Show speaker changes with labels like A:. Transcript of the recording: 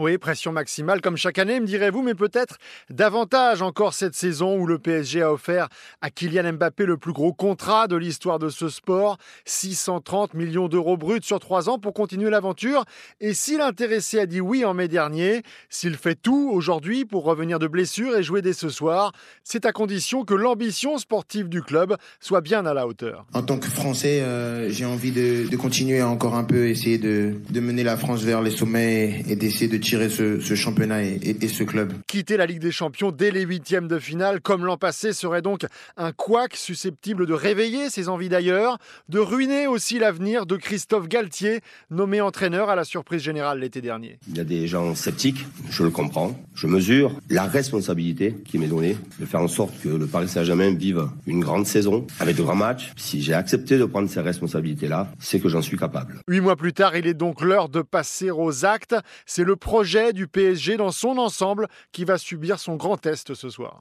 A: Oui, pression maximale comme chaque année, me direz-vous, mais peut-être davantage encore cette saison où le PSG a offert à Kylian Mbappé le plus gros contrat de l'histoire de ce sport, 630 millions d'euros bruts sur trois ans pour continuer l'aventure. Et si l'intéressé a dit oui en mai dernier, s'il fait tout aujourd'hui pour revenir de blessure et jouer dès ce soir, c'est à condition que l'ambition sportive du club soit bien à la hauteur.
B: En tant que Français, euh, j'ai envie de, continuer encore un peu essayer de, mener la France vers les sommets et, d'essayer de tirer ce, championnat et, et, ce club.
A: Quitter la Ligue des Champions dès les huitièmes de finale, comme l'an passé, serait donc un couac susceptible de réveiller ses envies d'ailleurs, de ruiner aussi l'avenir de Christophe Galtier, nommé entraîneur à la surprise générale l'été dernier.
C: Il y a des gens sceptiques, je le comprends. Je mesure la responsabilité qui m'est donnée de faire en sorte que le Paris Saint-Germain vive une grande saison avec de grands matchs. Si j'ai accepté de prendre ces responsabilités-là, c'est que j'en suis capable.
A: Huit mois plus tard, il est donc l'heure de passer aux actes. C'est le projet du PSG dans son ensemble qui va subir son grand test ce soir.